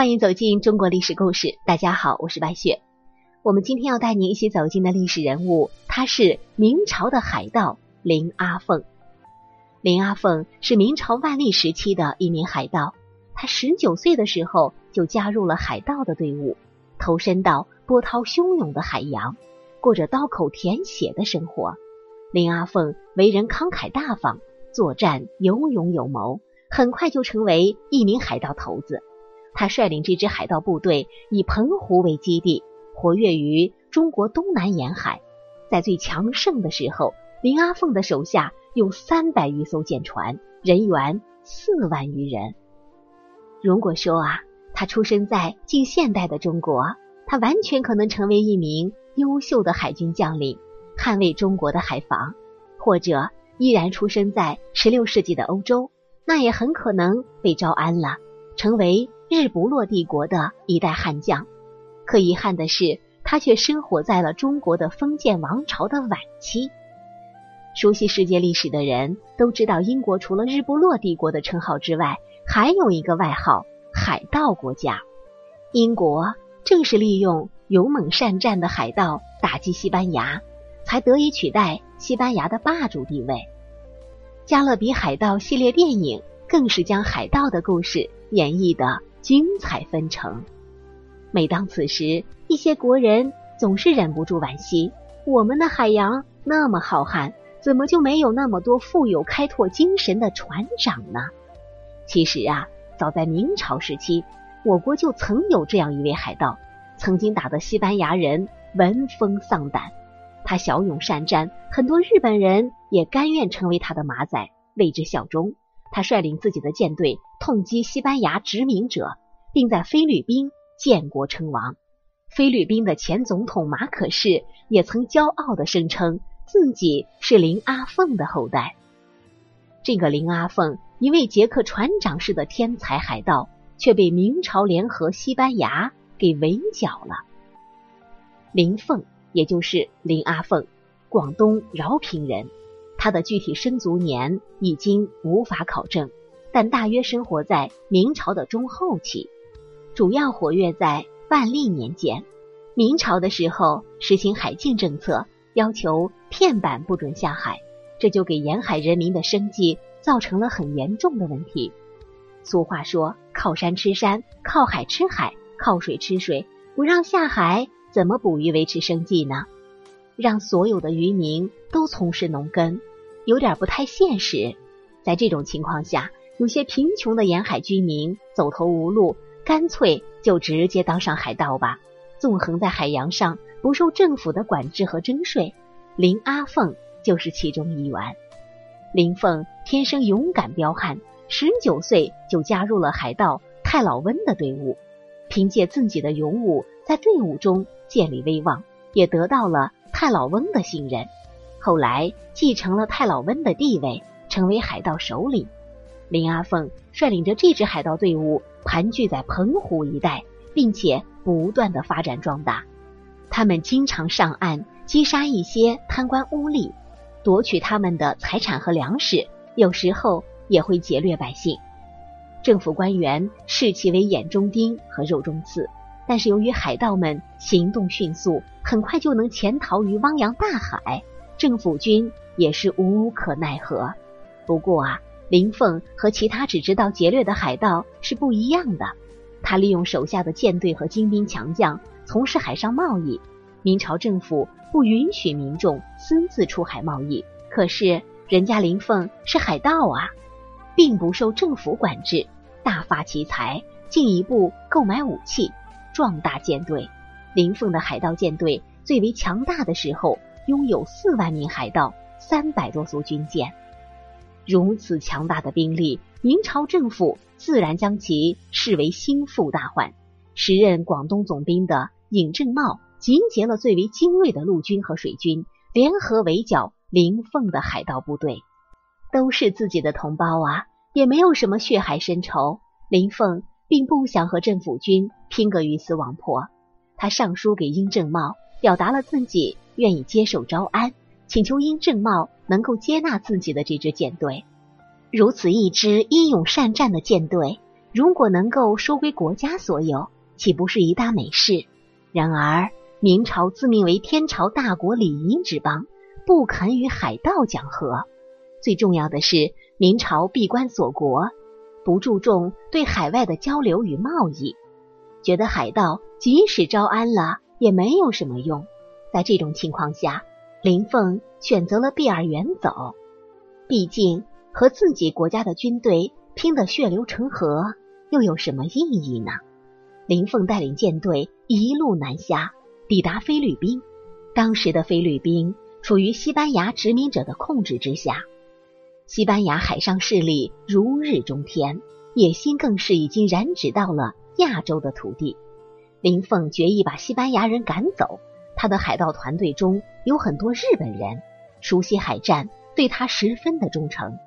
欢迎走进中国历史故事。大家好，我是白雪。我们今天要带您一起走进的历史人物，他是明朝的海盗林阿凤。林阿凤是明朝万历时期的一名海盗。他十九岁的时候就加入了海盗的队伍，投身到波涛汹涌的海洋，过着刀口舔血的生活。林阿凤为人慷慨大方，作战有勇有谋，很快就成为一名海盗头子。他率领这支海盗部队以澎湖为基地，活跃于中国东南沿海。在最强盛的时候，林阿凤的手下有三百余艘舰船，人员四万余人。如果说啊，他出生在近现代的中国，他完全可能成为一名优秀的海军将领，捍卫中国的海防；或者依然出生在十六世纪的欧洲，那也很可能被招安了，成为日不落帝国的一代悍将。可遗憾的是，他却生活在了中国的封建王朝的晚期。熟悉世界历史的人都知道，英国除了日不落帝国的称号之外，还有一个外号“海盗国家”，英国正是利用勇猛善战的海盗打击西班牙，才得以取代西班牙的霸主地位。《加勒比海盗》系列电影更是将海盗的故事演绎的精彩纷呈。每当此时，一些国人总是忍不住惋惜：我们的海洋那么浩瀚，怎么就没有那么多富有开拓精神的船长呢？其实啊，早在明朝时期，我国就曾有这样一位海盗，曾经打得西班牙人闻风丧胆。他骁勇善战，很多日本人也甘愿成为他的马仔，为之效忠。他率领自己的舰队痛击西班牙殖民者，并在菲律宾建国称王。菲律宾的前总统马可仕也曾骄傲的声称自己是林阿凤的后代。这个林阿凤。一位捷克船长式的天才海盗，却被明朝联合西班牙给围剿了。林凤，也就是林阿凤，广东饶平人。他的具体生卒年已经无法考证，但大约生活在明朝的中后期，主要活跃在万历年间。明朝的时候实行海禁政策，要求片板不准下海，这就给沿海人民的生计。造成了很严重的问题。俗话说：“靠山吃山，靠海吃海，靠水吃水。”不让下海，怎么捕鱼维持生计呢？让所有的渔民都从事农耕，有点不太现实。在这种情况下，有些贫穷的沿海居民走投无路，干脆就直接当上海盗吧，纵横在海洋上，不受政府的管制和征税。林阿凤就是其中一员。林凤天生勇敢彪悍，十九岁就加入了海盗太老温的队伍，凭借自己的勇武，在队伍中建立威望，也得到了太老温的信任。后来继承了太老温的地位，成为海盗首领。林阿凤率领着这支海盗队伍盘踞在澎湖一带，并且不断的发展壮大。他们经常上岸击杀一些贪官污吏。夺取他们的财产和粮食，有时候也会劫掠百姓。政府官员视其为眼中钉和肉中刺，但是由于海盗们行动迅速，很快就能潜逃于汪洋大海，政府军也是无可奈何。不过啊，林凤和其他只知道劫掠的海盗是不一样的，他利用手下的舰队和精兵强将从事海上贸易。明朝政府不允许民众私自出海贸易，可是人家林凤是海盗啊，并不受政府管制，大发其财，进一步购买武器，壮大舰队。林凤的海盗舰队最为强大的时候，拥有四万名海盗，三百多艘军舰。如此强大的兵力，明朝政府自然将其视为心腹大患。时任广东总兵的尹正茂。集结了最为精锐的陆军和水军，联合围剿林凤的海盗部队。都是自己的同胞啊，也没有什么血海深仇。林凤并不想和政府军拼个鱼死网破。他上书给殷正茂，表达了自己愿意接受招安，请求殷正茂能够接纳自己的这支舰队。如此一支英勇善战的舰队，如果能够收归国家所有，岂不是一大美事？然而明朝自命为天朝大国礼仪之邦，不肯与海盗讲和。最重要的是，明朝闭关锁国，不注重对海外的交流与贸易，觉得海盗即使招安了也没有什么用。在这种情况下，林凤选择了避而远走。毕竟和自己国家的军队拼得血流成河，又有什么意义呢？林凤带领舰队一路南下，抵达菲律宾。当时的菲律宾处于西班牙殖民者的控制之下。西班牙海上势力如日中天，野心更是已经染指到了亚洲的土地。林凤决意把西班牙人赶走。他的海盗团队中有很多日本人，熟悉海战，对他十分的忠诚。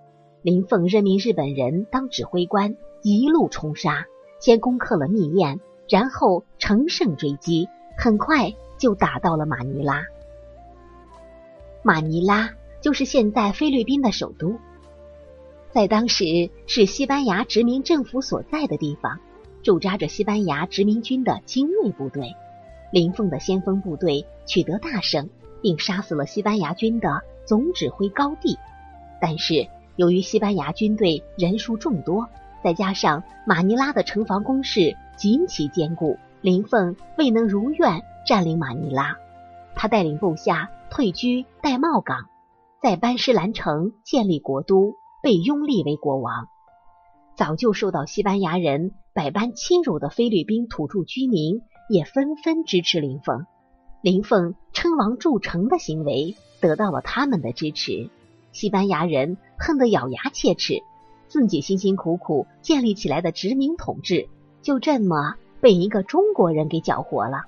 林凤任命日本人当指挥官，一路冲杀，先攻克了密燕，然后乘胜追击，很快就打到了马尼拉。马尼拉就是现在菲律宾的首都。在当时是西班牙殖民政府所在的地方，驻扎着西班牙殖民军的精锐部队。林凤的先锋部队取得大胜，并杀死了西班牙军的总指挥高地。但是由于西班牙军队人数众多，再加上马尼拉的城防工事极其坚固，林凤未能如愿占领马尼拉。他带领部下退居戴帽港，在班师兰城建立国都。被拥立为国王，早就受到西班牙人百般侵辱的菲律宾土著居民也纷纷支持林凤。林凤称王筑城的行为得到了他们的支持，西班牙人恨得咬牙切齿，自己辛辛苦苦建立起来的殖民统治就这么被一个中国人给搅和了。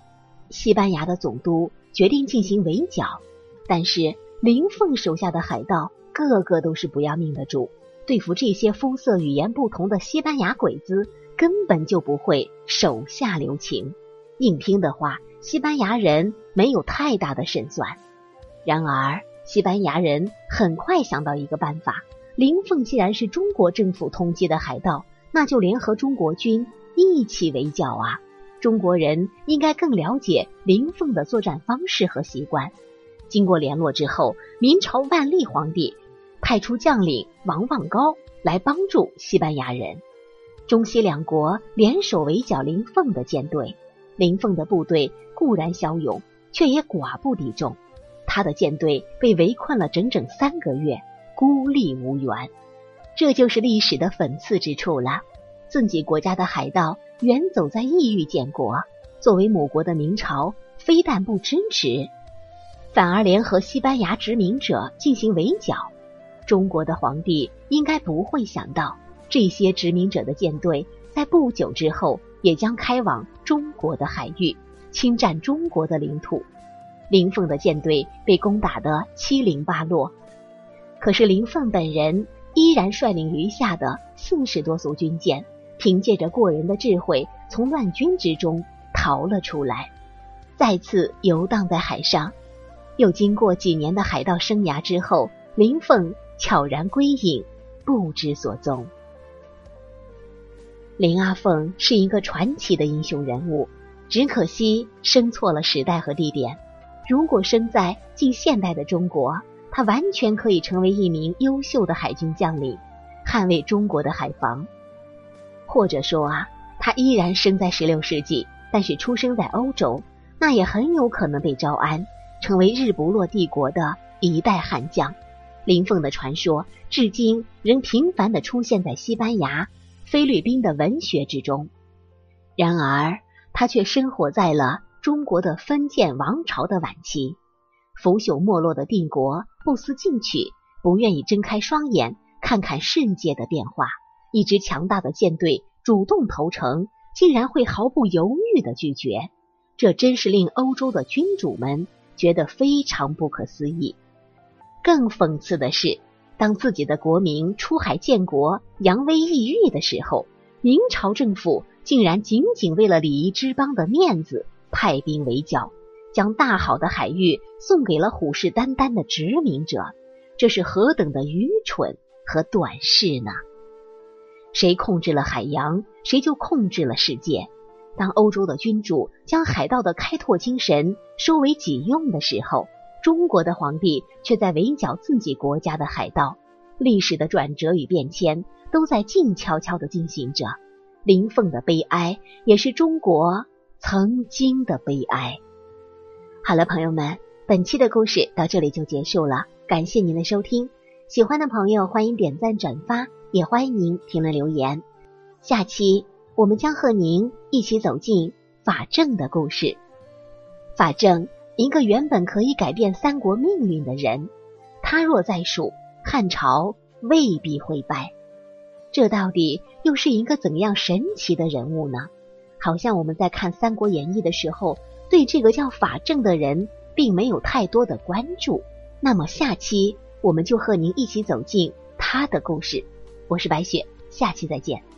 西班牙的总督决定进行围剿，但是林凤手下的海盗。个个都是不要命的主，对付这些肤色语言不同的西班牙鬼子，根本就不会手下留情。硬拼的话，西班牙人没有太大的胜算。然而，西班牙人很快想到一个办法：林凤既然是中国政府通缉的海盗，那就联合中国军一起围剿啊！中国人应该更了解林凤的作战方式和习惯。经过联络之后，明朝万历皇帝。派出将领王望高来帮助西班牙人，中西两国联手围剿林凤的舰队。林凤的部队固然骁勇，却也寡不敌众，他的舰队被围困了整整三个月，孤立无援。这就是历史的讽刺之处了。自己国家的海盗远走在异域建国，作为母国的明朝非但不支持，反而联合西班牙殖民者进行围剿。中国的皇帝应该不会想到，这些殖民者的舰队在不久之后也将开往中国的海域，侵占中国的领土。林凤的舰队被攻打得七零八落，可是林凤本人依然率领余下的四十多艘军舰，凭借着过人的智慧，从乱军之中逃了出来，再次游荡在海上。又经过几年的海盗生涯之后，林凤。悄然归隐，不知所踪。林阿凤是一个传奇的英雄人物，只可惜生错了时代和地点。如果生在近现代的中国，他完全可以成为一名优秀的海军将领，捍卫中国的海防。或者说啊，他依然生在十六世纪，但是出生在欧洲，那也很有可能被招安，成为日不落帝国的一代悍将。林凤的传说至今仍频繁的出现在西班牙、菲律宾的文学之中。然而，他却生活在了中国的封建王朝的晚期，腐朽没落的帝国不思进取，不愿意睁开双眼看看世界的变化。一支强大的舰队主动投诚，竟然会毫不犹豫的拒绝，这真是令欧洲的君主们觉得非常不可思议。更讽刺的是，当自己的国民出海建国、扬威抑郁的时候，明朝政府竟然仅仅为了礼仪之邦的面子，派兵围剿，将大好的海域送给了虎视眈眈的殖民者。这是何等的愚蠢和短视呢？谁控制了海洋，谁就控制了世界。当欧洲的君主将海盗的开拓精神收为己用的时候，中国的皇帝却在围剿自己国家的海盗。历史的转折与变迁都在静悄悄的进行着。林凤的悲哀，也是中国曾经的悲哀。好了，朋友们，本期的故事到这里就结束了。感谢您的收听，喜欢的朋友欢迎点赞转发，也欢迎您评论留言。下期我们将和您一起走进法正的故事。法正，一个原本可以改变三国命运的人，他若在蜀，汉朝未必会败。这到底又是一个怎样神奇的人物呢？好像我们在看《三国演义》的时候，对这个叫法正的人并没有太多的关注。那么下期我们就和您一起走进他的故事。我是白雪，下期再见。